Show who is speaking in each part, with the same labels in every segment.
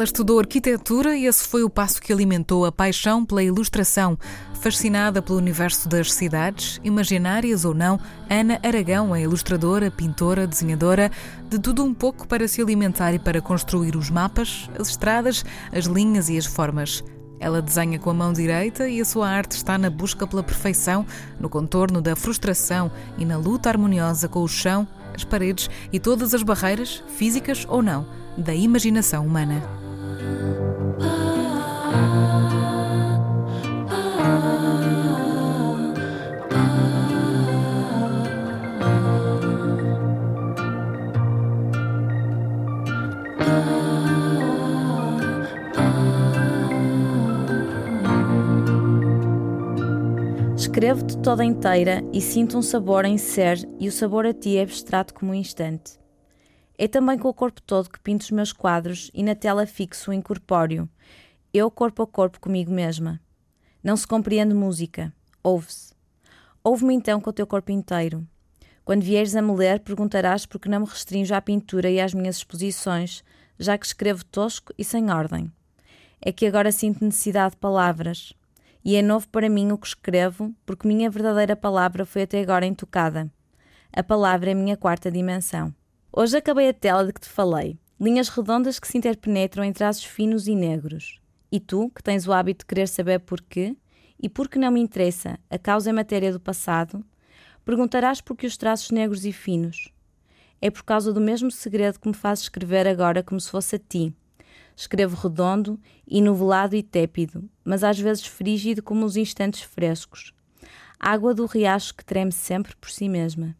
Speaker 1: Ela estudou arquitetura e esse foi o passo que alimentou a paixão pela ilustração. Fascinada pelo universo das cidades, imaginárias ou não, Ana Aragão é ilustradora, pintora, desenhadora, de tudo um pouco para se alimentar e para construir os mapas, as estradas, as linhas e as formas. Ela desenha com a mão direita e a sua arte está na busca pela perfeição, no contorno da frustração e na luta harmoniosa com o chão, as paredes e todas as barreiras, físicas ou não, da imaginação humana.
Speaker 2: Escrevo-te toda inteira e sinto um sabor em ser, e o sabor a ti é abstrato como um instante. É também com o corpo todo que pinto os meus quadros e na tela fixo o incorpóreo, eu corpo a corpo comigo mesma. Não se compreende música, ouve-se. Ouve-me então com o teu corpo inteiro. Quando vieres a me ler, perguntarás por que não me restringo à pintura e às minhas exposições, já que escrevo tosco e sem ordem. É que agora sinto necessidade de palavras e é novo para mim o que escrevo, porque minha verdadeira palavra foi até agora intocada. A palavra é a minha quarta dimensão. Hoje acabei a tela de que te falei, linhas redondas que se interpenetram em traços finos e negros. E tu, que tens o hábito de querer saber porquê, e porque não me interessa a causa e matéria do passado, perguntarás por que os traços negros e finos. É por causa do mesmo segredo que me fazes escrever agora como se fosse a ti, Escrevo redondo, inovelado e tépido, mas às vezes frígido como os instantes frescos. Água do riacho que treme sempre por si mesma.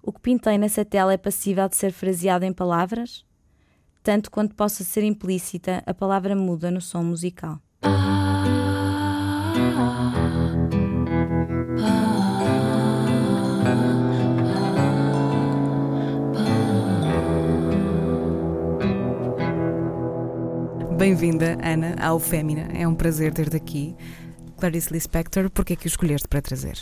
Speaker 2: O que pintei nessa tela é passível de ser fraseado em palavras? Tanto quanto possa ser implícita, a palavra muda no som musical.
Speaker 1: Bem-vinda, Ana, ao Fémina. É um prazer ter-te aqui. Clarice Lispector, por que é que o escolheste para trazer?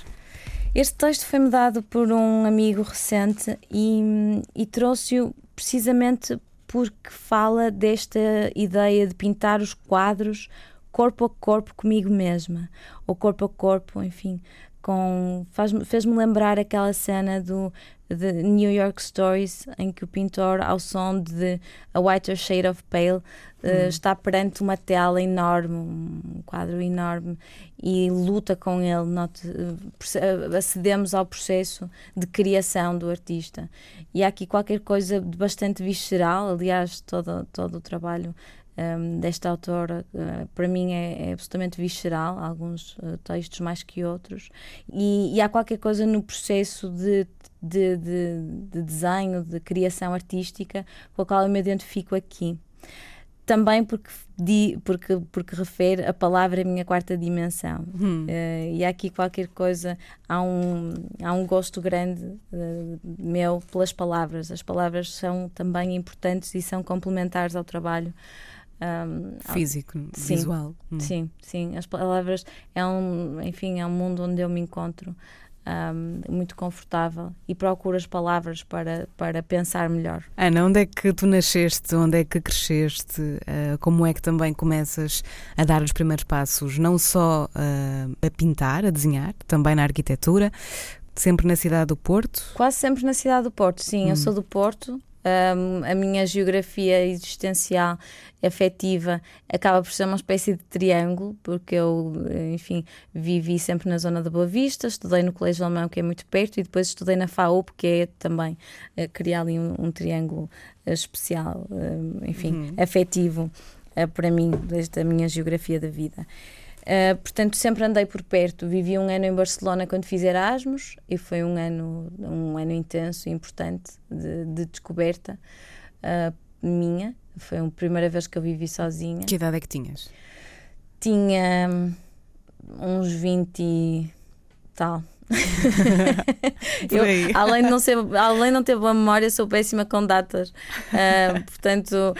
Speaker 2: Este texto foi-me dado por um amigo recente e, e trouxe-o precisamente porque fala desta ideia de pintar os quadros corpo a corpo comigo mesma, ou corpo a corpo, enfim, com fez-me lembrar aquela cena do de New York Stories em que o pintor ao som de A Whiter Shade of Pale uh, está perante uma tela enorme um quadro enorme e luta com ele. Not, uh, acedemos ao processo de criação do artista. E há aqui qualquer coisa de bastante visceral aliás todo, todo o trabalho um, desta autora, uh, para mim é, é, absolutamente visceral, alguns uh, textos mais que outros, e, e, há qualquer coisa no processo de, de, de, de, desenho, de criação artística, com a qual eu me identifico aqui. Também porque, di, porque, porque refere a palavra à minha quarta dimensão. Hum. Uh, e há aqui qualquer coisa, há um, há um gosto grande meu pelas palavras. As palavras são também importantes e são complementares ao trabalho
Speaker 1: um, Físico, sim, visual.
Speaker 2: Hum. Sim, sim. As palavras é um, enfim, é um mundo onde eu me encontro um, muito confortável e procuro as palavras para, para pensar melhor.
Speaker 1: Ana, onde é que tu nasceste? Onde é que cresceste? Uh, como é que também começas a dar os primeiros passos, não só uh, a pintar, a desenhar, também na arquitetura? Sempre na cidade do Porto?
Speaker 2: Quase sempre na cidade do Porto, sim. Hum. Eu sou do Porto, um, a minha geografia existencial afetiva acaba por ser uma espécie de triângulo, porque eu, enfim, vivi sempre na zona da Boa Vista, estudei no Colégio Alemão, que é muito perto, e depois estudei na FAUP, que é também uh, criar ali um, um triângulo uh, especial, uh, enfim, uhum. afetivo para mim, desde a minha geografia da vida. Uh, portanto, sempre andei por perto. Vivi um ano em Barcelona quando fiz Erasmus e foi um ano, um ano intenso e importante de, de descoberta uh, minha. Foi a primeira vez que eu vivi sozinha.
Speaker 1: Que idade é que tinhas?
Speaker 2: Tinha hum, uns 20 e tal. eu, além, de não ser, além de não ter boa memória, sou péssima com datas. Uh, portanto,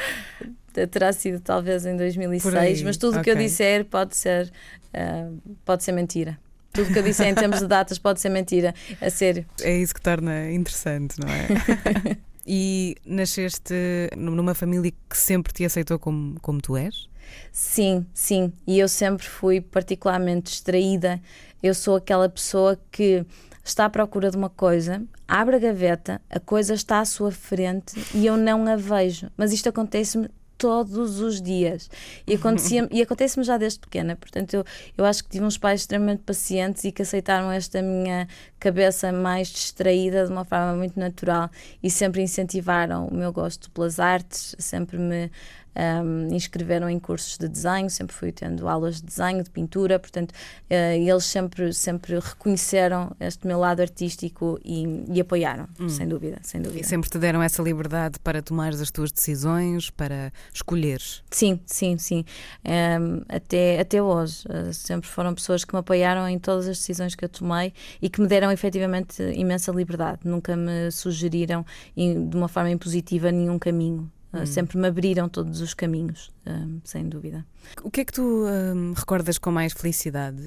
Speaker 2: terá sido talvez em 2006, mas tudo o okay. que eu disser pode ser, uh, pode ser mentira. Tudo o que eu disser em termos de datas pode ser mentira, a sério.
Speaker 1: É isso que torna interessante, não é? E nasceste numa família que sempre te aceitou como, como tu és?
Speaker 2: Sim, sim. E eu sempre fui particularmente distraída. Eu sou aquela pessoa que está à procura de uma coisa, abre a gaveta, a coisa está à sua frente e eu não a vejo. Mas isto acontece-me todos os dias. E, acontecia e acontece-me já desde pequena. Portanto, eu, eu acho que tive uns pais extremamente pacientes e que aceitaram esta minha cabeça mais distraída de uma forma muito natural e sempre incentivaram o meu gosto pelas artes, sempre me um, inscreveram em cursos de desenho, sempre fui tendo aulas de desenho, de pintura, portanto, uh, eles sempre, sempre reconheceram este meu lado artístico e, e apoiaram, hum. sem dúvida, sem dúvida.
Speaker 1: E sempre te deram essa liberdade para tomar as tuas decisões, para escolheres?
Speaker 2: Sim, sim, sim. Um, até, até hoje. Uh, sempre foram pessoas que me apoiaram em todas as decisões que eu tomei e que me deram efetivamente imensa liberdade. Nunca me sugeriram de uma forma impositiva nenhum caminho. Ah, hum. Sempre me abriram todos os caminhos, um, sem dúvida.
Speaker 1: O que é que tu um, recordas com mais felicidade?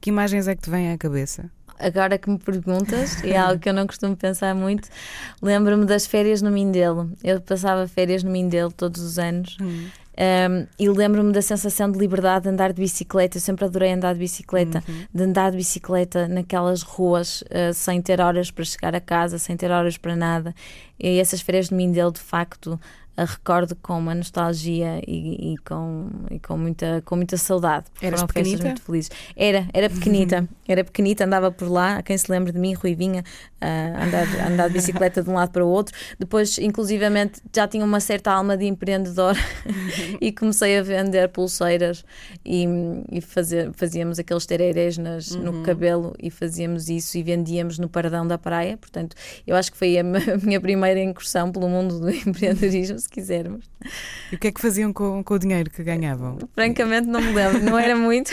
Speaker 1: Que imagens é que te vêm à cabeça?
Speaker 2: Agora que me perguntas, é algo que eu não costumo pensar muito, lembro-me das férias no Mindelo. Eu passava férias no Mindelo todos os anos. Hum. Um, e lembro-me da sensação de liberdade de andar de bicicleta. Eu sempre adorei andar de bicicleta, uhum. de andar de bicicleta naquelas ruas uh, sem ter horas para chegar a casa, sem ter horas para nada. E essas férias de Mindelo, de facto, a recordo com uma nostalgia e, e, com, e com, muita, com muita saudade.
Speaker 1: Eras Foram pequenita? muito
Speaker 2: felizes. Era, era pequenita, era pequenita, andava por lá, quem se lembra de mim, Ruivinha, uh, andar, andar de bicicleta de um lado para o outro. Depois, inclusivamente, já tinha uma certa alma de empreendedor e comecei a vender pulseiras e, e fazer, fazíamos aqueles tererés nas, uhum. no cabelo e fazíamos isso e vendíamos no paradão da praia. Portanto, eu acho que foi a minha primeira incursão pelo mundo do empreendedorismo se quisermos.
Speaker 1: E o que é que faziam com, com o dinheiro que ganhavam?
Speaker 2: Francamente, não me lembro, não era muito.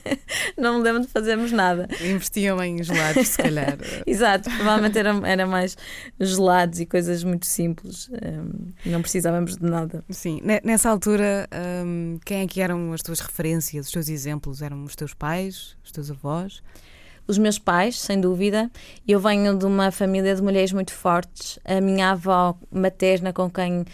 Speaker 2: não me lembro de fazermos nada.
Speaker 1: Investiam em gelados, se calhar.
Speaker 2: Exato, provavelmente era, era mais gelados e coisas muito simples. Um, não precisávamos de nada.
Speaker 1: Sim, nessa altura, um, quem é que eram as tuas referências, os teus exemplos? Eram os teus pais, os teus avós?
Speaker 2: Os meus pais, sem dúvida. Eu venho de uma família de mulheres muito fortes. A minha avó materna, com quem uh,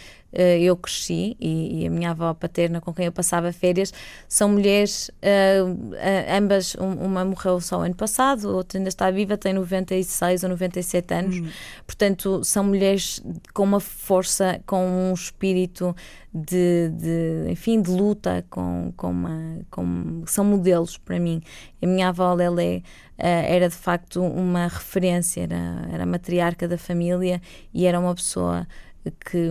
Speaker 2: eu cresci, e, e, a minha avó paterna, com quem eu passava férias, são mulheres, uh, ambas, um, uma morreu só ano passado, outra ainda está viva, tem 96 ou 97 anos. Uhum. Portanto, são mulheres com uma força, com um espírito de, de, enfim, de luta, com, com uma, com, são modelos para mim. A minha avó Lelé uh, era de facto uma referência, era, era matriarca da família e era uma pessoa que,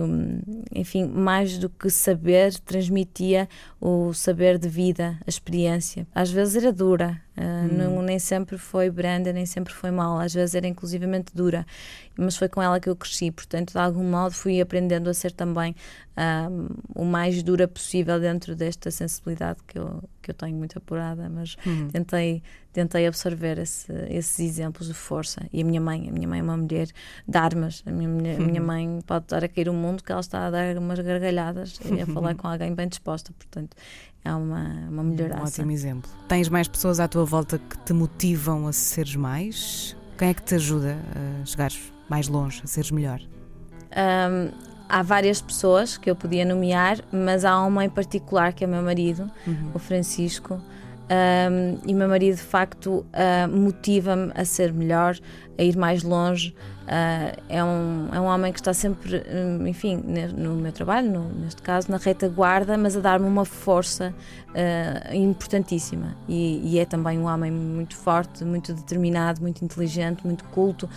Speaker 2: enfim, mais do que saber, transmitia o saber de vida, a experiência. Às vezes era dura, uh, não, nem sempre foi branda, nem sempre foi mal, às vezes era inclusivamente dura, mas foi com ela que eu cresci, portanto, de algum modo fui aprendendo a ser também uh, o mais dura possível dentro desta sensibilidade que eu, que eu tenho muito apurada, mas hum. tentei tentei absorver esse, esses exemplos de força. E a minha mãe, a minha mãe é uma mulher de armas. A minha, minha, minha mãe pode estar a cair o mundo que ela está a dar umas gargalhadas e a falar com alguém bem disposta. Portanto, é uma, uma melhoraça.
Speaker 1: Um ótimo exemplo. Tens mais pessoas à tua volta que te motivam a seres mais? Quem é que te ajuda a chegar mais longe, a seres melhor?
Speaker 2: Um, há várias pessoas que eu podia nomear, mas há uma em particular que é o meu marido, uhum. o Francisco. Um, e meu marido de facto uh, motiva-me a ser melhor, a ir mais longe. Uh, é, um, é um homem que está sempre, hum, enfim, no meu trabalho, no, neste caso, na retaguarda, mas a dar-me uma força uh, importantíssima. E, e, é também um homem muito forte, muito determinado, muito inteligente, muito culto,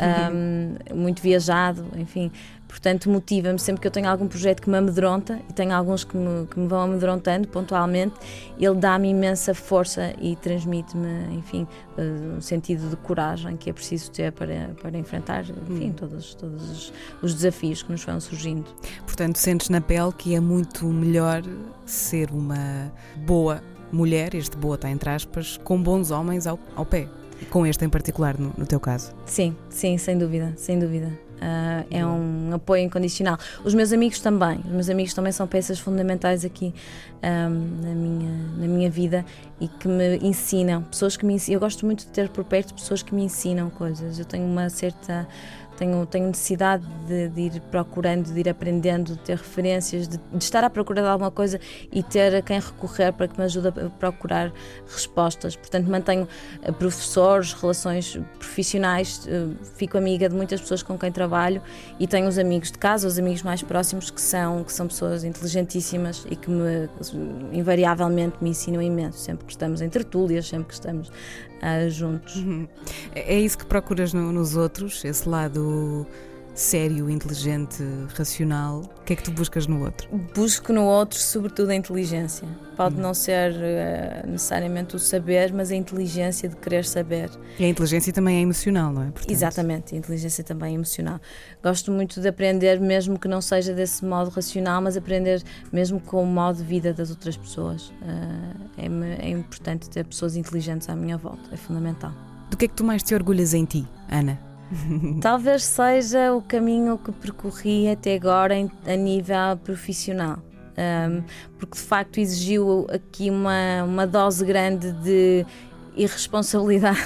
Speaker 2: uhum. um, muito viajado, enfim. Portanto, motiva-me sempre que eu tenho algum projeto que me amedronta, e tenho alguns que me, que me vão amedrontando pontualmente, ele dá-me imensa força e transmite-me, enfim, eh, um sentido de coragem que é preciso ter para, para enfrentar, enfim, hum. todos, todos os desafios que nos vão surgindo.
Speaker 1: Portanto, sentes na pele que é muito melhor ser uma boa mulher, este boa está entre aspas, com bons homens ao, ao pé. Com este em particular, no, no teu caso?
Speaker 2: Sim, sim, sem dúvida, sem dúvida. Uh, é um apoio incondicional. Os meus amigos também, os meus amigos também são peças fundamentais aqui um, na, minha, na minha vida e que me ensinam, pessoas que me ensinam. Eu gosto muito de ter por perto pessoas que me ensinam coisas. Eu tenho uma certa tenho, tenho necessidade de, de, ir procurando, de ir aprendendo, de ter referências, de, de, estar à procura de alguma coisa e ter a quem recorrer para que me ajude a procurar respostas. Portanto, mantenho eh, professores, relações profissionais, eh, fico amiga de muitas pessoas com quem trabalho e tenho os amigos de casa, os amigos mais próximos que são, que são pessoas inteligentíssimas e que me, invariavelmente me ensinam imenso, sempre que estamos em tertúlias, sempre que estamos juntos. Uhum.
Speaker 1: É isso que procuras no, nos outros, esse lado sério, inteligente, racional, o que é que tu buscas no outro?
Speaker 2: Busco no outro, sobretudo, a inteligência. Pode hum. não ser uh, necessariamente o saber, mas a inteligência de querer saber.
Speaker 1: E a inteligência também é emocional, não é?
Speaker 2: Portanto... Exatamente, a inteligência também é emocional. Gosto muito de aprender, mesmo que não seja desse modo racional, mas aprender mesmo com o modo de vida das outras pessoas. Uh, é, é importante ter pessoas inteligentes à minha volta, é fundamental.
Speaker 1: Do que é que tu mais te orgulhas em ti, Ana?
Speaker 2: Talvez seja o caminho que percorri até agora em, a nível profissional. Um, porque de facto exigiu aqui uma, uma dose grande de irresponsabilidade,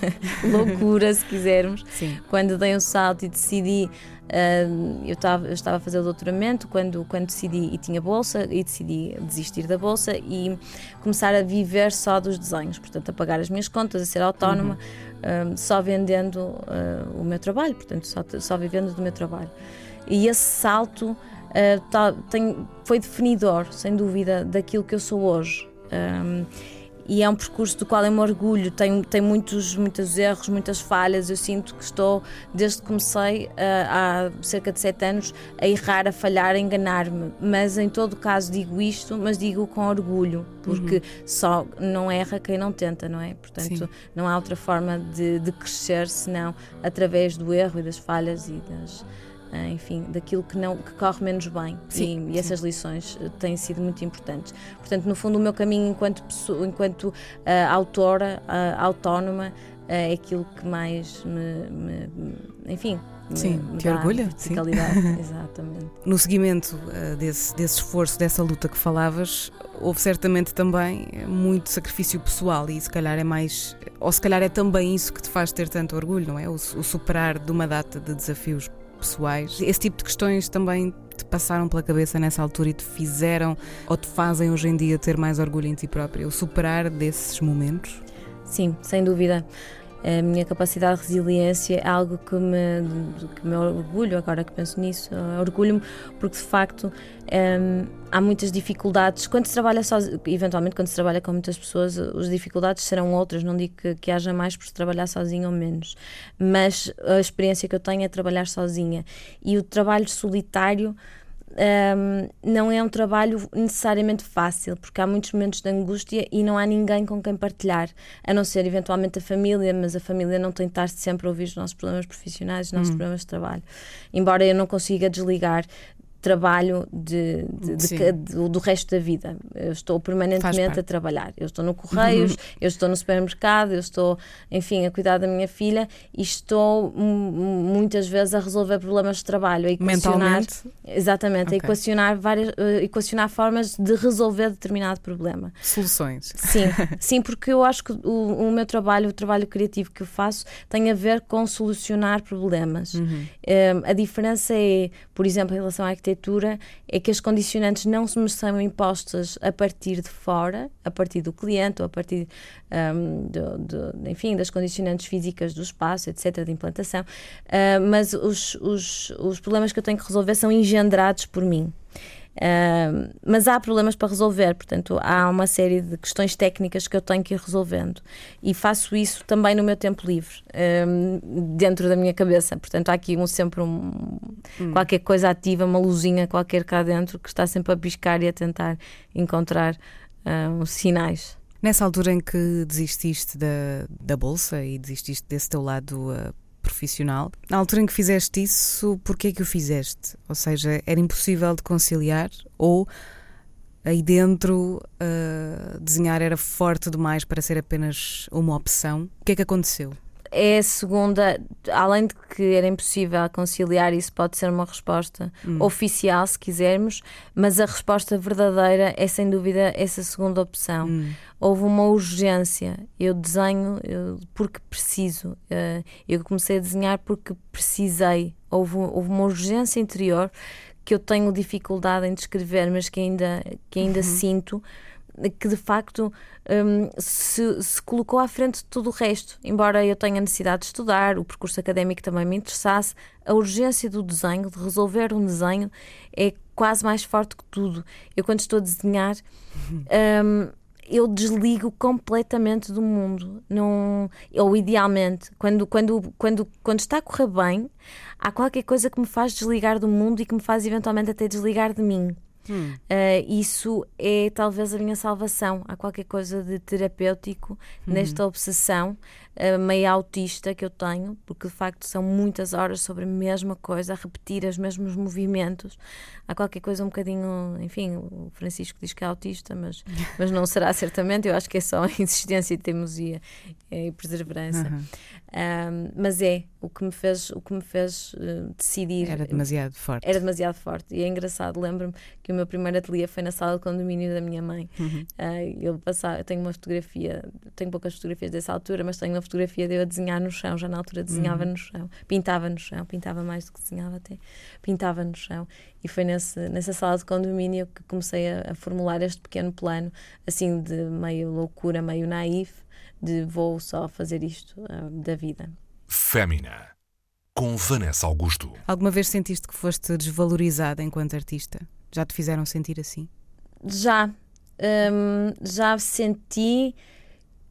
Speaker 2: loucura, se quisermos. Sim. Quando dei um salto e decidi eu, estava, eu estava a fazer o doutoramento quando, quando decidi, e tinha bolsa, e decidi desistir da bolsa e começar a viver só dos desenhos, portanto, a pagar as minhas contas, a ser autónoma, uhum. uh, só vendendo uh, o meu trabalho, portanto, só, só vivendo do meu trabalho. E esse salto tá, tem, foi definidor, sem dúvida, daquilo que eu sou hoje. Um, e é um percurso do qual eu me orgulho. Tem, tem muitos, muitos erros, muitas falhas. Eu sinto que estou, desde que comecei, uh, há cerca de sete anos, a errar, a falhar, a enganar-me. Mas em todo caso digo isto, mas digo com orgulho, porque uhum. só não erra quem não tenta, não é? Portanto, Sim. não há outra forma de, de crescer senão através do erro e das falhas e das enfim, daquilo que não que corre menos bem. Sim, e, e essas lições ah, têm sido muito importantes. Portanto, no fundo, o meu caminho enquanto pessoa, enquanto uh, autora, uh, autónoma, uh, é aquilo que mais me, me enfim,
Speaker 1: Sim, me te orgulha?
Speaker 2: Sim. Exatamente.
Speaker 1: No seguimento uh, desse, desse esforço, dessa luta que falavas, houve certamente também muito sacrifício pessoal e se calhar é mais, ou se calhar é também isso que te faz ter tanto orgulho, não é? O, o superar de uma data de desafios pessoais. Esse tipo de questões também te passaram pela cabeça nessa altura e te fizeram ou te fazem hoje em dia ter mais orgulho em ti próprio, o superar desses momentos?
Speaker 2: Sim, sem dúvida. A minha capacidade de resiliência é algo que me, que me orgulho agora que penso nisso. Orgulho-me porque de facto um, há muitas dificuldades. Quando se trabalha sozinho, eventualmente quando se trabalha com muitas pessoas, as dificuldades serão outras. Não digo que, que haja mais por se trabalhar sozinho ou menos, mas a experiência que eu tenho é trabalhar sozinha e o trabalho solitário um, não é um trabalho necessariamente fácil, porque há muitos momentos de angústia e não há ninguém com quem partilhar, a não ser eventualmente a família, mas a família não tem de estar sempre a ouvir os nossos problemas profissionais, os nossos hum. problemas de trabalho. Embora eu não consiga desligar, trabalho de, de, de, do, resto da vida. Eu estou permanentemente a trabalhar. Eu estou no Correios, uhum. eu estou no supermercado, eu estou, enfim, a cuidar da minha filha e estou muitas vezes a resolver problemas de trabalho, a
Speaker 1: equacionar.
Speaker 2: Exatamente, okay. a equacionar, várias, uh, equacionar formas de resolver determinado problema.
Speaker 1: Soluções.
Speaker 2: Sim, sim, porque eu acho que o, o, meu trabalho, o trabalho criativo que eu faço, tem a ver com solucionar problemas. Uhum. Um, a diferença é, por exemplo, em relação à arquitetura arquitetura é que as condicionantes não me são impostas a partir de fora, a partir do cliente ou a partir um, do, do, enfim, das condicionantes físicas do espaço, etc., de implantação, uh, mas os, os, os problemas que eu tenho que resolver são engendrados por mim. Uh, mas há problemas para resolver, portanto, há uma série de questões técnicas que eu tenho que ir resolvendo e faço isso também no meu tempo livre, uh, dentro da minha cabeça. Portanto, há aqui um, sempre um, hum. qualquer coisa ativa, uma luzinha qualquer cá dentro que está sempre a piscar e a tentar encontrar uh, sinais.
Speaker 1: Nessa altura em que desististe da, da bolsa e desististe desse teu lado uh, profissional. Na altura em que fizeste isso, porquê é que o fizeste? Ou seja, era impossível de conciliar ou aí dentro uh, desenhar era forte demais para ser apenas uma opção? O que é que aconteceu?
Speaker 2: É a segunda, além de que era impossível conciliar, isso pode ser uma resposta hum. oficial, se quisermos, mas a resposta verdadeira é sem dúvida essa segunda opção. Hum. Houve uma urgência. Eu desenho porque preciso. Uh, eu comecei a desenhar porque precisei. Houve, houve uma urgência interior que eu tenho dificuldade em descrever, mas que ainda, que ainda uhum. sinto que de facto um, se, se, colocou à frente de tudo o resto. Embora eu tenha necessidade de estudar, o percurso académico também me interessasse, a urgência do desenho, de resolver um desenho, é quase mais forte que tudo. Eu, quando estou a desenhar, um, eu desligo completamente do mundo. Não, ou idealmente, quando, quando, quando, quando está a correr bem, há qualquer coisa que me faz desligar do mundo e que me faz eventualmente até desligar de mim. Hum. Uh, isso é talvez a minha salvação. Há qualquer coisa de terapêutico hum. nesta obsessão meio autista que eu tenho, porque de facto são muitas horas sobre a mesma coisa, a repetir os mesmos movimentos. Há qualquer coisa um bocadinho, enfim, o Francisco diz que é autista, mas, mas não será certamente. Eu acho que é só insistência e teimosia e perseverança. Uhum. Um, mas é o que me fez, o que me fez uh, decidir.
Speaker 1: Era demasiado forte.
Speaker 2: Era demasiado forte. E é engraçado, lembro-me que o meu primeiro ateliê foi na sala de condomínio da minha mãe. Uhum. Uh, eu, passava, eu tenho uma fotografia, tenho poucas fotografias dessa altura, mas tenho uma fotografia de eu a desenhar no chão. Já na altura desenhava uhum. no chão, pintava no chão, pintava mais do que desenhava até, pintava no chão. E foi nesse, nessa sala de condomínio que comecei a, a formular este pequeno plano, assim de meio loucura, meio naif de vou só fazer isto uh, da vida.
Speaker 3: Fémina, com Vanessa Augusto.
Speaker 1: Alguma vez sentiste que foste desvalorizada enquanto artista? Já te fizeram sentir assim?
Speaker 2: Já. Um, já senti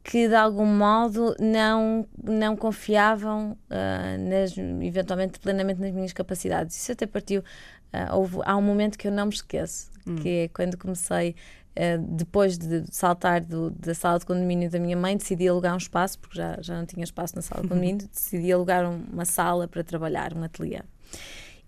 Speaker 2: que de algum modo não, não confiavam uh, nas, eventualmente plenamente nas minhas capacidades. Isso até partiu. Uh, houve, há um momento que eu não me esqueço, hum. que é quando comecei Uh, depois de saltar do, da sala de condomínio da minha mãe, decidi alugar um espaço, porque já, já não tinha espaço na sala de condomínio, decidi alugar um, uma sala para trabalhar, um ateliê.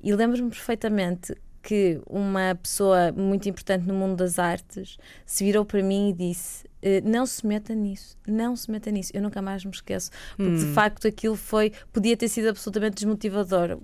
Speaker 2: E lembro-me perfeitamente que uma pessoa muito importante no mundo das artes se virou para mim e disse: não se meta nisso, não se meta nisso. Eu nunca mais me esqueço, porque hum. de facto aquilo foi, podia ter sido absolutamente desmotivador.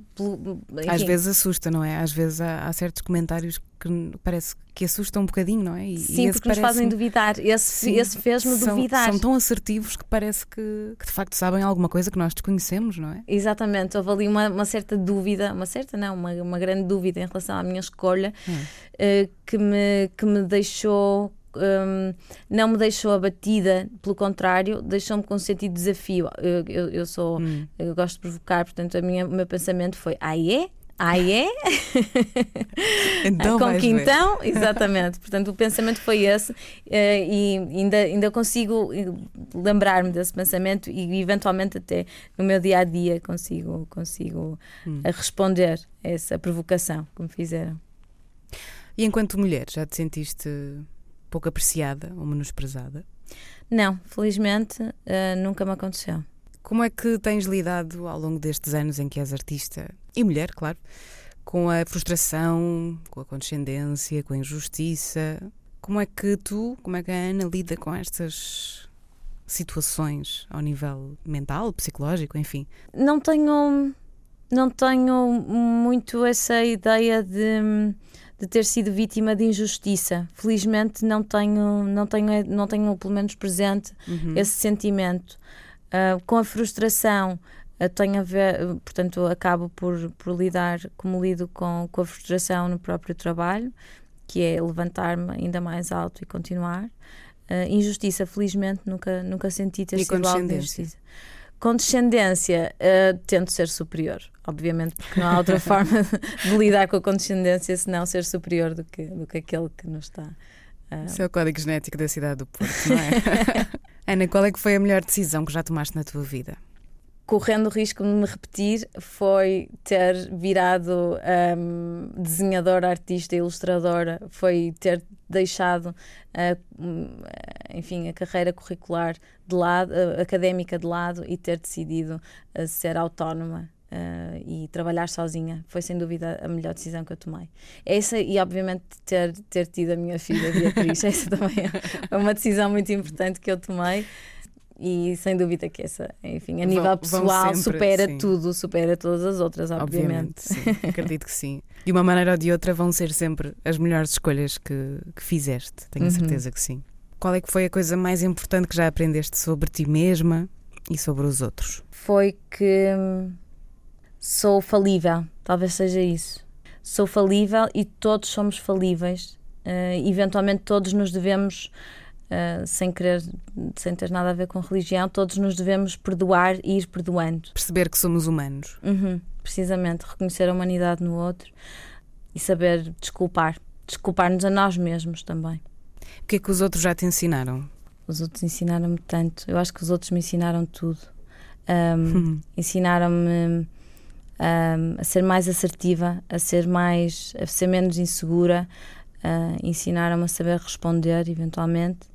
Speaker 1: Às vezes assusta, não é? Às vezes há, há, certos comentários que parece que assustam um bocadinho, não é?
Speaker 2: E, Sim, e porque nos fazem duvidar. Esse, esse fez-me duvidar.
Speaker 1: São tão assertivos que parece que, que, de facto sabem alguma coisa que nós desconhecemos, não é?
Speaker 2: Exatamente, houve ali uma, uma certa dúvida, uma certa não, uma, uma grande dúvida em relação à minha escolha hum. uh, que, me, que me deixou um, não me deixou abatida, pelo contrário, deixou-me com um sentido de desafio. Eu, eu, eu sou, hum. eu gosto de provocar, portanto, a minha, o meu pensamento foi: ah, é? Ah, é?
Speaker 1: então
Speaker 2: Com que então? Exatamente. Portanto, o pensamento foi esse eh, e ainda, ainda consigo eh, lembrar-me desse pensamento e eventualmente até no meu dia a dia consigo, consigo hum. Eh, responder a essa provocação que me fizeram.
Speaker 1: E enquanto mulher, já te sentiste pouco apreciada ou menosprezada?
Speaker 2: Não, felizmente uh, nunca me aconteceu.
Speaker 1: Como é que tens lidado ao longo destes anos em que és artista e mulher, claro, com a frustração, com a condescendência, com a injustiça? Como é que tu, como é que a Ana lida com estas situações ao nível mental, psicológico, enfim?
Speaker 2: Não tenho não tenho muito essa ideia de de ter sido vítima de injustiça. Felizmente não tenho, não tenho, não tenho pelo menos presente uhum. esse sentimento. Uh, com a frustração uh, tenho a ver, portanto, acabo por, por lidar como lido com, com a frustração no próprio trabalho, que é levantar-me ainda mais alto e continuar. Uh, injustiça, felizmente, nunca, nunca senti ter sido algo de injustiça. Condescendência, uh, tento ser superior, obviamente, porque não há outra forma de lidar com a condescendência senão ser superior do que, do que aquele que nos está.
Speaker 1: Uh... Isso é o código genético da cidade do Porto, não é? Ana, qual é que foi a melhor decisão que já tomaste na tua vida?
Speaker 2: Correndo o risco de me repetir, foi ter virado um, desenhadora, artista, ilustradora, foi ter deixado, enfim, a carreira curricular de lado, académica de lado e ter decidido ser autónoma. E trabalhar sozinha foi sem dúvida a melhor decisão que eu tomei. Essa e obviamente ter, ter tido a minha filha Beatriz, essa também é uma decisão muito importante que eu tomei E sem dúvida que essa, enfim, a nível vão, pessoal, vão sempre, supera sim. tudo, supera todas as outras, obviamente.
Speaker 1: obviamente acredito que sim. De uma maneira ou de outra, vão ser sempre as melhores escolhas que, que fizeste, tenho uhum. certeza que sim. Qual é que foi a coisa mais importante que já aprendeste sobre ti mesma e sobre os outros?
Speaker 2: Foi que hum, sou falível, talvez seja isso. Sou falível e todos somos falíveis. Uh, eventualmente, todos nos devemos Uh, sem querer, sem ter nada a ver com religião, todos nos devemos perdoar e ir perdoando.
Speaker 1: Perceber que somos humanos.
Speaker 2: Uhum, precisamente, reconhecer a humanidade no outro e saber desculpar. Desculpar-nos a nós mesmos também.
Speaker 1: O que é que os outros já te ensinaram?
Speaker 2: Os outros ensinaram-me tanto. Eu acho que os outros me ensinaram tudo. Um, ensinaram-me um, a ser mais assertiva, a ser mais, a ser menos insegura, uh, ensinaram-me a saber responder eventualmente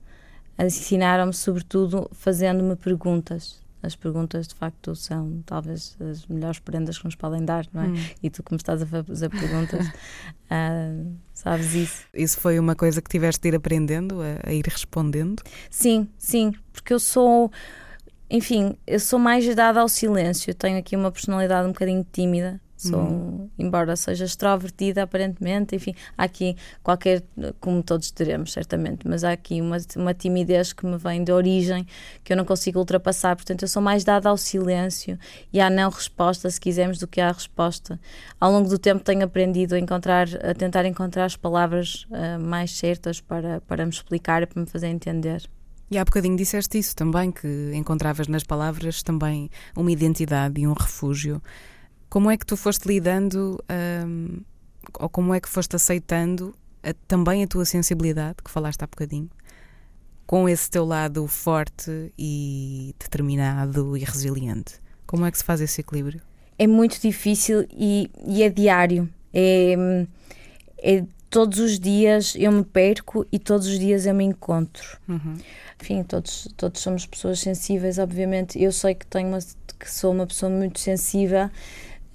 Speaker 2: ensinaram-me sobretudo fazendo-me perguntas. As perguntas de facto são talvez as melhores prendas que nos podem dar, não é? Hum. E tu, como estás a fazer perguntas, uh, sabes isso.
Speaker 1: Isso foi uma coisa que tiveste de ir aprendendo, a, a ir respondendo?
Speaker 2: Sim, sim, porque eu sou enfim, eu sou mais dada ao silêncio. Tenho aqui uma personalidade um bocadinho tímida. Sou, uhum. embora seja extrovertida aparentemente, enfim, há aqui qualquer, como todos teremos, certamente, mas há aqui uma, uma timidez que me vem de origem que eu não consigo ultrapassar. Portanto, eu sou mais dada ao silêncio e à não resposta, se quisermos, do que à resposta. Ao longo do tempo tenho aprendido a encontrar, a tentar encontrar as palavras uh, mais certas para, para me explicar e para me fazer entender.
Speaker 1: E há bocadinho disseste isso também, que encontravas nas palavras também uma identidade e um refúgio. Como é que tu foste lidando, um, ou como é que foste aceitando a, também a tua sensibilidade, que falaste há bocadinho, com esse teu lado forte e determinado e resiliente? Como é que se faz esse equilíbrio?
Speaker 2: É muito difícil e, e é diário. É, é, todos os dias eu me perco e todos os dias eu me encontro. Uhum. Enfim, todos, todos somos pessoas sensíveis, obviamente. Eu sei que tenho uma, que sou uma pessoa muito sensível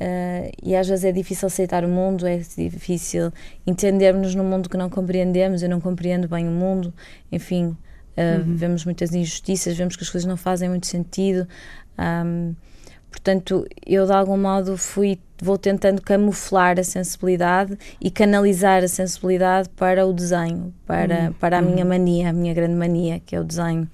Speaker 2: Uh, e às vezes é difícil aceitar o mundo, é difícil entendermos no mundo que não compreendemos. Eu não compreendo bem o mundo, enfim, uh, uhum. vemos muitas injustiças, vemos que as coisas não fazem muito sentido. Um, portanto, eu de algum modo fui, vou tentando camuflar a sensibilidade e canalizar a sensibilidade para o desenho, para, uhum. para a minha uhum. mania, a minha grande mania, que é o desenho.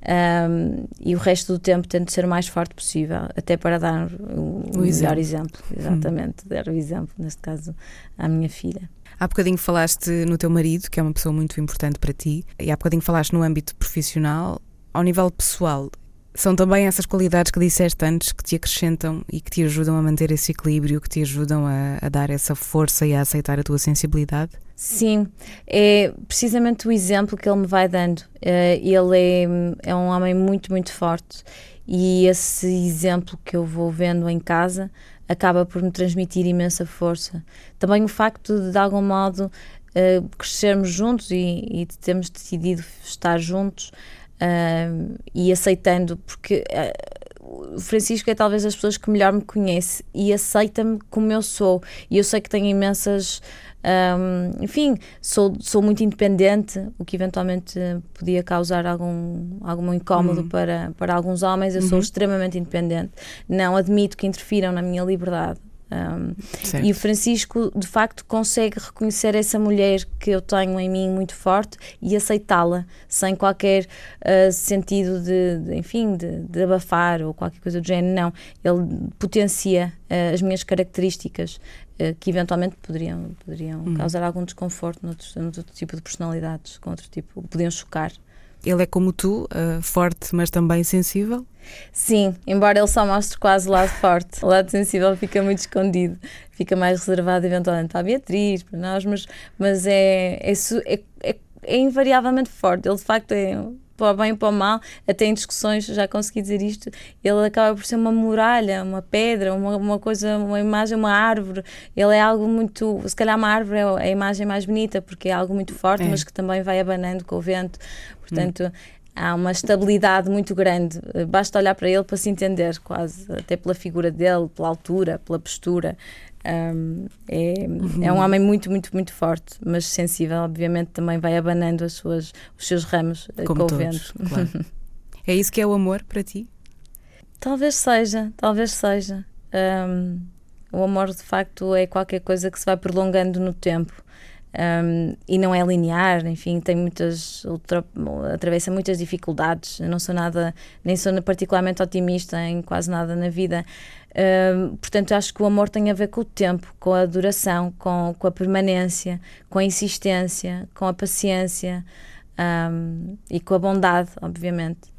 Speaker 2: Um, e o resto do tempo tento ser o mais forte possível, até para dar o, o melhor exemplo. Exatamente, hum. dar o exemplo, neste caso, à minha filha.
Speaker 1: Há bocadinho falaste no teu marido, que é uma pessoa muito importante para ti, e há bocadinho falaste no âmbito profissional. Ao nível pessoal, são também essas qualidades que disseste antes que te acrescentam e que te ajudam a manter esse equilíbrio, que te ajudam a, a dar essa força e a aceitar a tua sensibilidade?
Speaker 2: Sim, é precisamente o exemplo que ele me vai dando. Eh, ele é, é um homem muito, muito forte e esse exemplo que eu vou vendo em casa acaba por me transmitir imensa força. Também o facto de, de algum modo, uh, crescermos juntos e, e termos decidido estar juntos e aceitando, porque uh, o Francisco é talvez das pessoas que melhor me conhece e aceita-me como eu sou. E eu sei que tenho imensas um, enfim, sou, sou muito independente, o que eventualmente podia causar algum, algum incómodo uhum. para, para alguns homens. Eu uhum. sou extremamente independente. Não admito que interfiram na minha liberdade. Um, e o Francisco, de facto, consegue reconhecer essa mulher que eu tenho em mim muito forte e aceitá-la sem qualquer uh, sentido de, de enfim, de, de, abafar ou qualquer coisa do género. Não, ele potencia uh, as minhas características uh, que eventualmente poderiam, poderiam uhum. causar algum desconforto noutro, noutro tipo de personalidades, com outro tipo, podiam chocar.
Speaker 1: Ele é como tu, uh, forte, mas também sensível?
Speaker 2: Sim, embora ele só mostre quase o lado forte. O lado sensível fica muito escondido, fica mais reservado eventualmente a Beatriz, para nós, mas, mas é, é, é, é, é invariavelmente forte. Ele de facto é para o bem e para o mal, até em discussões já consegui dizer isto, ele acaba por ser uma muralha, uma pedra, uma, uma coisa, uma imagem, uma árvore. Ele é algo muito, se calhar uma árvore é a imagem mais bonita, porque é algo muito forte, é. mas que também vai abanando com o vento. Portanto, hum. há uma estabilidade muito grande. Basta olhar para ele para se entender, quase, até pela figura dele, pela altura, pela postura. Um, é, uhum. é um homem muito, muito, muito forte, mas sensível, obviamente, também vai abanando as suas, os seus ramos
Speaker 1: eh, Como com todos, o vento. Claro. É isso que é o amor para ti?
Speaker 2: Talvez seja, talvez seja. Um, o amor de facto é qualquer coisa que se vai prolongando no tempo. Um, e não é linear, enfim, tem muitas ultra, atravessa muitas dificuldades. Eu não sou nada, nem sou particularmente otimista em quase nada na vida. Portanto, acho que o amor tem a ver com o tempo, com a duração, com, com a permanência, com a insistência, com a paciência um, e com a bondade, obviamente.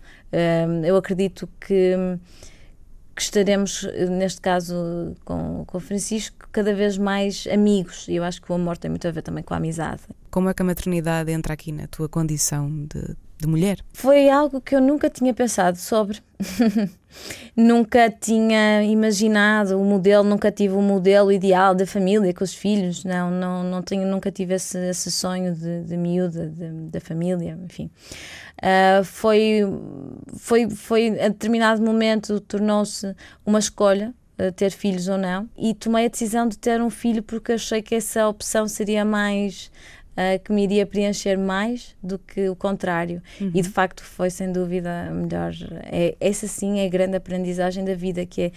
Speaker 2: eu acredito que que estaremos, neste caso com, com o Francisco, cada vez mais amigos. E eu acho que o amor tem muito a ver também com a amizade.
Speaker 1: Como é que a maternidade entra aqui na tua condição de, de mulher?
Speaker 2: Foi algo que eu nunca tinha pensado sobre. nunca tinha imaginado o modelo, nunca tive o modelo ideal da família com os filhos. Não, não, não tenho, nunca tive esse, esse sonho de, de miúda, da família, enfim. Uh, foi, foi, foi a determinado momento tornou-se uma escolha uh, ter filhos ou não e tomei a decisão de ter um filho porque achei que essa opção seria mais uh, que me iria preencher mais do que o contrário. Uhum. E de facto foi sem dúvida a melhor. É, essa sim é a grande aprendizagem da vida, que é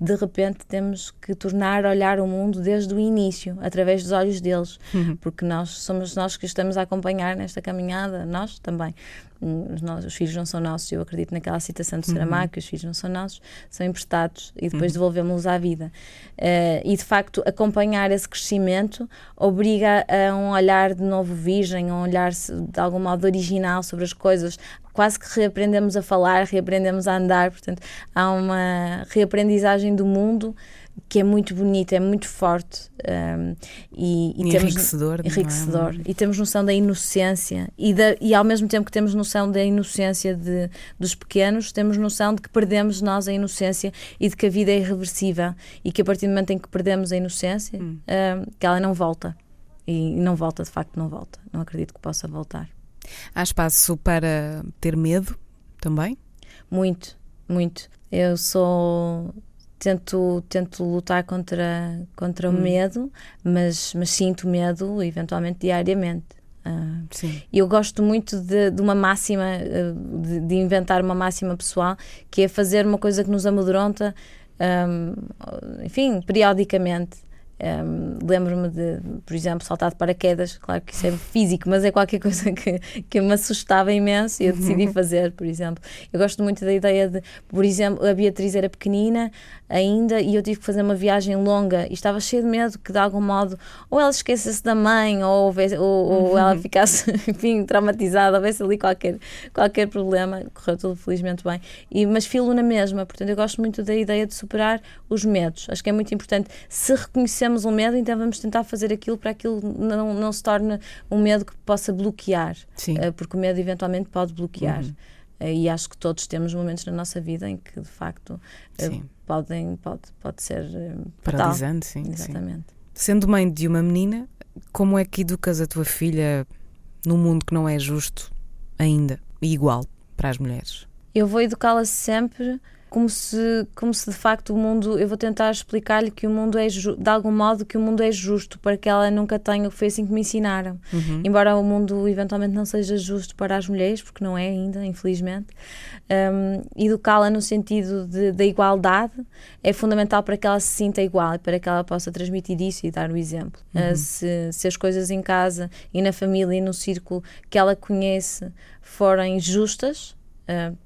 Speaker 2: de repente temos que tornar a olhar o mundo desde o início, através dos olhos deles, uhum. porque nós somos nós que estamos a acompanhar nesta caminhada, nós também. Os, nossos, os filhos não são nossos, eu acredito naquela citação do Saramago, uhum. que os filhos não são nossos, são emprestados e depois uhum. devolvemos-los à vida. Uh, e de facto, acompanhar esse crescimento obriga a um olhar de novo virgem, a um olhar de algum modo original sobre as coisas, quase que reaprendemos a falar, reaprendemos a andar, portanto, há uma reaprendizagem do mundo que é muito bonita, é muito forte um,
Speaker 1: e, e, e temos, enriquecedor,
Speaker 2: é? enriquecedor é? e temos noção da inocência e, da, e ao mesmo tempo que temos noção da inocência de, dos pequenos, temos noção de que perdemos nós a inocência e de que a vida é irreversível e que a partir do momento em que perdemos a inocência, hum. um, que ela não volta e não volta, de facto não volta, não acredito que possa voltar.
Speaker 1: Há espaço para ter medo também?
Speaker 2: Muito, muito. Eu sou tento, tento lutar contra, contra hum. o medo, mas, mas sinto medo eventualmente diariamente. Uh, eu gosto muito de, de uma máxima, uh, de, de, inventar uma máxima pessoal, que é fazer uma coisa que nos amedronta, um, enfim, periodicamente. Um, Lembro-me de, por exemplo, saltar de paraquedas, claro que isso é físico, mas é qualquer coisa que, que me assustava imenso e eu decidi fazer, por exemplo. Eu gosto muito da ideia de, por exemplo, a Beatriz era pequenina ainda e eu tive que fazer uma viagem longa e estava cheia de medo que de algum modo ou ela esquecesse da mãe ou, ou, ou uhum. ela ficasse, enfim, traumatizada, houvesse ali qualquer, qualquer problema. Correu tudo felizmente bem. E, mas filo na mesma, portanto, eu gosto muito da ideia de superar os medos. Acho que é muito importante. Se reconhecer temos um medo, então vamos tentar fazer aquilo para aquilo não, não se torne um medo que possa bloquear. Sim. Uh, porque o medo eventualmente pode bloquear. Uhum. Uh, e acho que todos temos momentos na nossa vida em que de facto uh, podem, pode, pode ser
Speaker 1: paralisante. Sim,
Speaker 2: Exatamente. Sim.
Speaker 1: Sendo mãe de uma menina, como é que educas a tua filha num mundo que não é justo ainda e igual para as mulheres?
Speaker 2: Eu vou educá-la sempre como se, como se de facto o mundo, eu vou tentar explicar-lhe que o mundo é, de algum modo, que o mundo é justo para que ela nunca tenha, foi assim que me ensinaram. Uhum. Embora o mundo eventualmente não seja justo para as mulheres, porque não é ainda, infelizmente, um, educá-la no sentido da igualdade é fundamental para que ela se sinta igual e para que ela possa transmitir isso e dar o exemplo. Uhum. Uh, se, se as coisas em casa e na família e no círculo que ela conhece forem justas, Uh,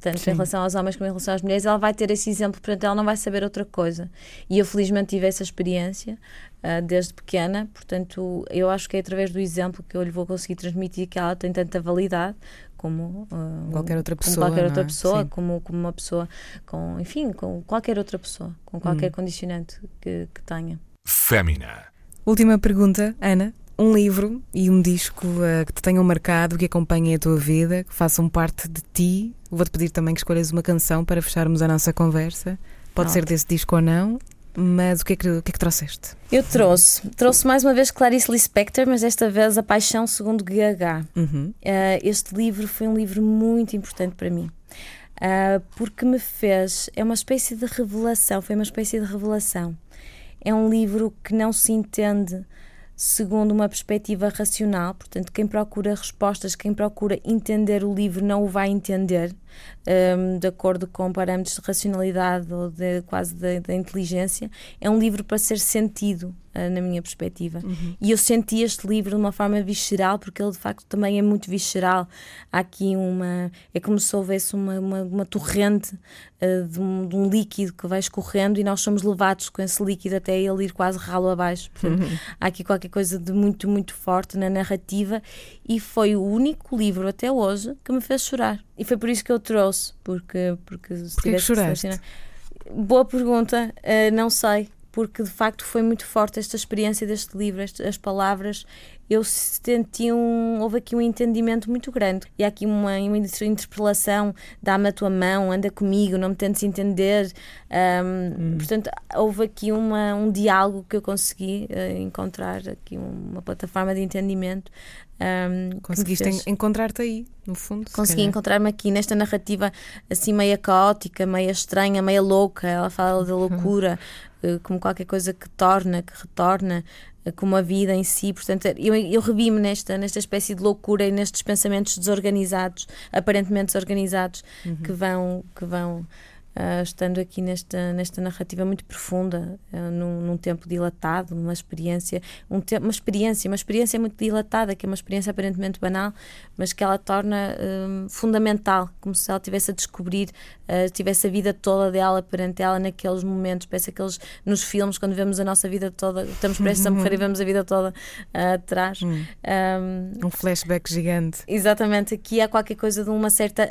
Speaker 2: tanto Sim. em relação aos homens como em relação às mulheres, ela vai ter esse exemplo, portanto, ela não vai saber outra coisa. E eu, felizmente, tive essa experiência uh, desde pequena, portanto, eu acho que é através do exemplo que eu lhe vou conseguir transmitir que ela tem tanta validade como
Speaker 1: uh, qualquer outra pessoa,
Speaker 2: como qualquer outra
Speaker 1: é?
Speaker 2: pessoa como, como uma pessoa com, enfim, com qualquer outra pessoa, com qualquer hum. condicionante que, que tenha.
Speaker 3: Fémina.
Speaker 1: Última pergunta, Ana um livro e um disco uh, que te tenham marcado, que acompanhem a tua vida, que façam parte de ti. Vou-te pedir também que escolhas uma canção para fecharmos a nossa conversa. Pode ser desse disco ou não, mas o que, é que, o que é que trouxeste?
Speaker 2: Eu trouxe. Trouxe mais uma vez Clarice Lispector, mas desta vez A Paixão Segundo GH. Uhum. Uh, este livro foi um livro muito importante para mim. Uh, porque me fez. É uma espécie de revelação, foi uma espécie de revelação. É um livro que não se entende segundo uma perspectiva racional. Portanto, quem procura respostas, quem procura entender o livro, não o vai entender um, de acordo com parâmetros de racionalidade ou de, quase da inteligência. É um livro para ser sentido, na minha perspectiva. Uhum. E eu senti este livro de uma forma visceral, porque ele de facto também é muito visceral. Há aqui uma. É como se houvesse uma, uma, uma torrente uh, de, um, de, um, líquido que vai escorrendo e nós somos levados com esse líquido até ele ir quase ralo abaixo. Portanto, uhum. há aqui qualquer coisa de muito, muito forte na narrativa e foi o único livro até hoje que me fez chorar. E foi por isso que eu trouxe, porque, porque
Speaker 1: se Porquê que choraste?
Speaker 2: Boa pergunta, uh, não sei porque de facto foi muito forte esta experiência deste livro, as palavras. Eu senti um. Houve aqui um entendimento muito grande. E há aqui uma, uma interpelação: dá-me a tua mão, anda comigo, não me tentes entender. Um, hum. Portanto, houve aqui uma, um diálogo que eu consegui uh, encontrar, aqui uma plataforma de entendimento.
Speaker 1: Um, Conseguiste encontrar-te aí, no fundo?
Speaker 2: Consegui encontrar-me aqui nesta narrativa assim meia caótica, meia estranha, meia louca. Ela fala da loucura, eh, como qualquer coisa que torna, que retorna, eh, como a vida em si. Portanto, eu, eu revi-me nesta, nesta espécie de loucura e nestes pensamentos desorganizados, aparentemente desorganizados, uhum. que vão. Que vão uh, estando aqui nesta, nesta narrativa muito profunda, uh, num, num, tempo dilatado, uma experiência, um te uma experiência, uma experiência muito dilatada, que é uma experiência aparentemente banal, mas que ela torna uh, fundamental, como se ela tivesse a descobrir, tivesse a vida toda dela perante ela naqueles momentos, parece aqueles nos filmes, quando vemos a nossa vida toda, estamos prestes a morrer e vemos a vida toda atrás.
Speaker 1: Hum. Um, um flashback gigante.
Speaker 2: Exatamente, aqui há qualquer coisa de uma certa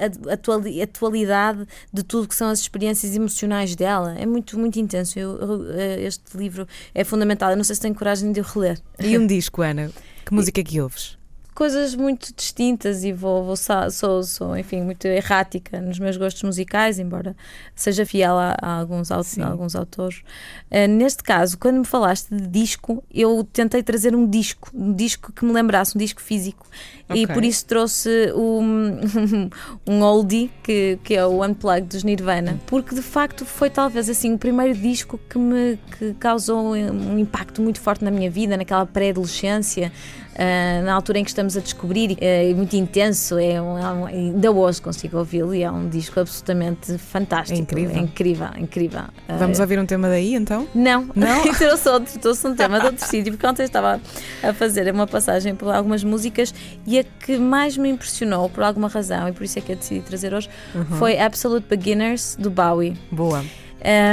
Speaker 2: atualidade de tudo que são as experiências emocionais dela. É muito, muito intenso. Eu, eu, eh, este livro é fundamental. Eu não sei se tenho coragem de o reler.
Speaker 1: E um disco, Ana? Que música é que ouves?
Speaker 2: Coisas muito distintas e vou, vou sou, sou, enfim, muito errática nos meus gostos musicais, embora seja fiel a, a alguns, a alguns autores. Uh, neste caso, quando me falaste de disco, eu tentei trazer um disco, um disco que me lembrasse, um disco físico, okay. e por isso trouxe um, um oldie, que, que é o Unplugged dos Nirvana, porque de facto foi talvez assim o primeiro disco que me que causou um impacto muito forte na minha vida, naquela pré-adolescência. Uh, na altura em que estamos a descobrir, é muito intenso, é, um, é um, ainda hoje consigo ouvi-lo e é um disco absolutamente fantástico. É
Speaker 1: incrível.
Speaker 2: É incrível, incrível.
Speaker 1: Vamos uh, ouvir um tema daí então?
Speaker 2: Não, não. trouxe, outro, trouxe um tema de outro sítio, porque ontem estava a fazer uma passagem por algumas músicas e a que mais me impressionou, por alguma razão, e por isso é que eu decidi trazer hoje, uhum. foi Absolute Beginners do Bowie.
Speaker 1: Boa.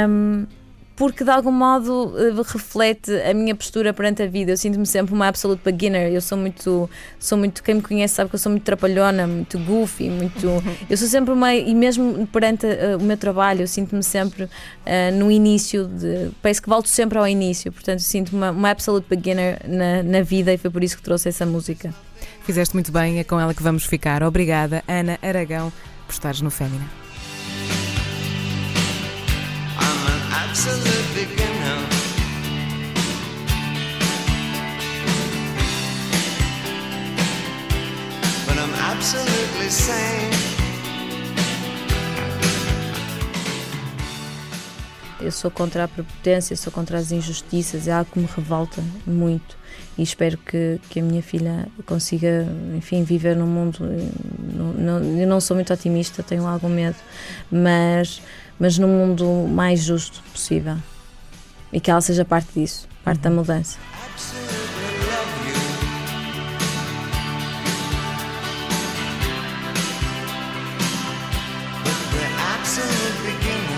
Speaker 2: Um, porque de algum modo eh, reflete a minha postura perante a vida. Eu sinto-me sempre uma absolute beginner. Eu sou muito, sou muito, quem me conhece sabe que eu sou muito trapalhona, muito goofy, muito. Eu sou sempre uma, e mesmo perante uh, o meu trabalho, eu sinto-me sempre uh, no início, de, parece que volto sempre ao início. Portanto, sinto-me uma, uma absolute beginner na, na vida e foi por isso que trouxe essa música.
Speaker 1: Fizeste muito bem, é com ela que vamos ficar. Obrigada, Ana Aragão, por estares no Fémina. Absolutely sane. Eu sou contra a prepotência, sou contra as injustiças, é algo que me revolta muito e espero que, que a minha filha consiga, enfim, viver num mundo. Não, não, eu não sou muito otimista, tenho algum medo, mas mas no mundo mais justo possível. E que ela seja parte disso, parte uhum. da mudança.
Speaker 3: since it beginning.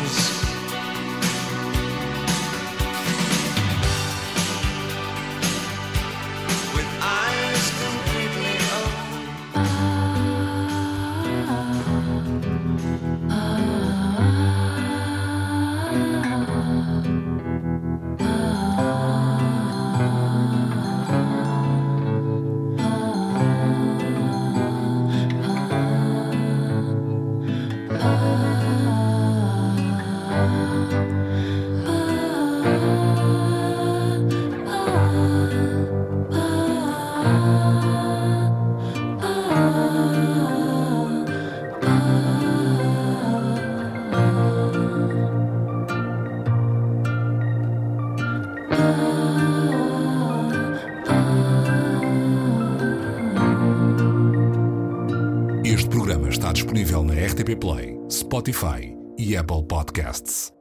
Speaker 3: Spotify e Apple Podcasts.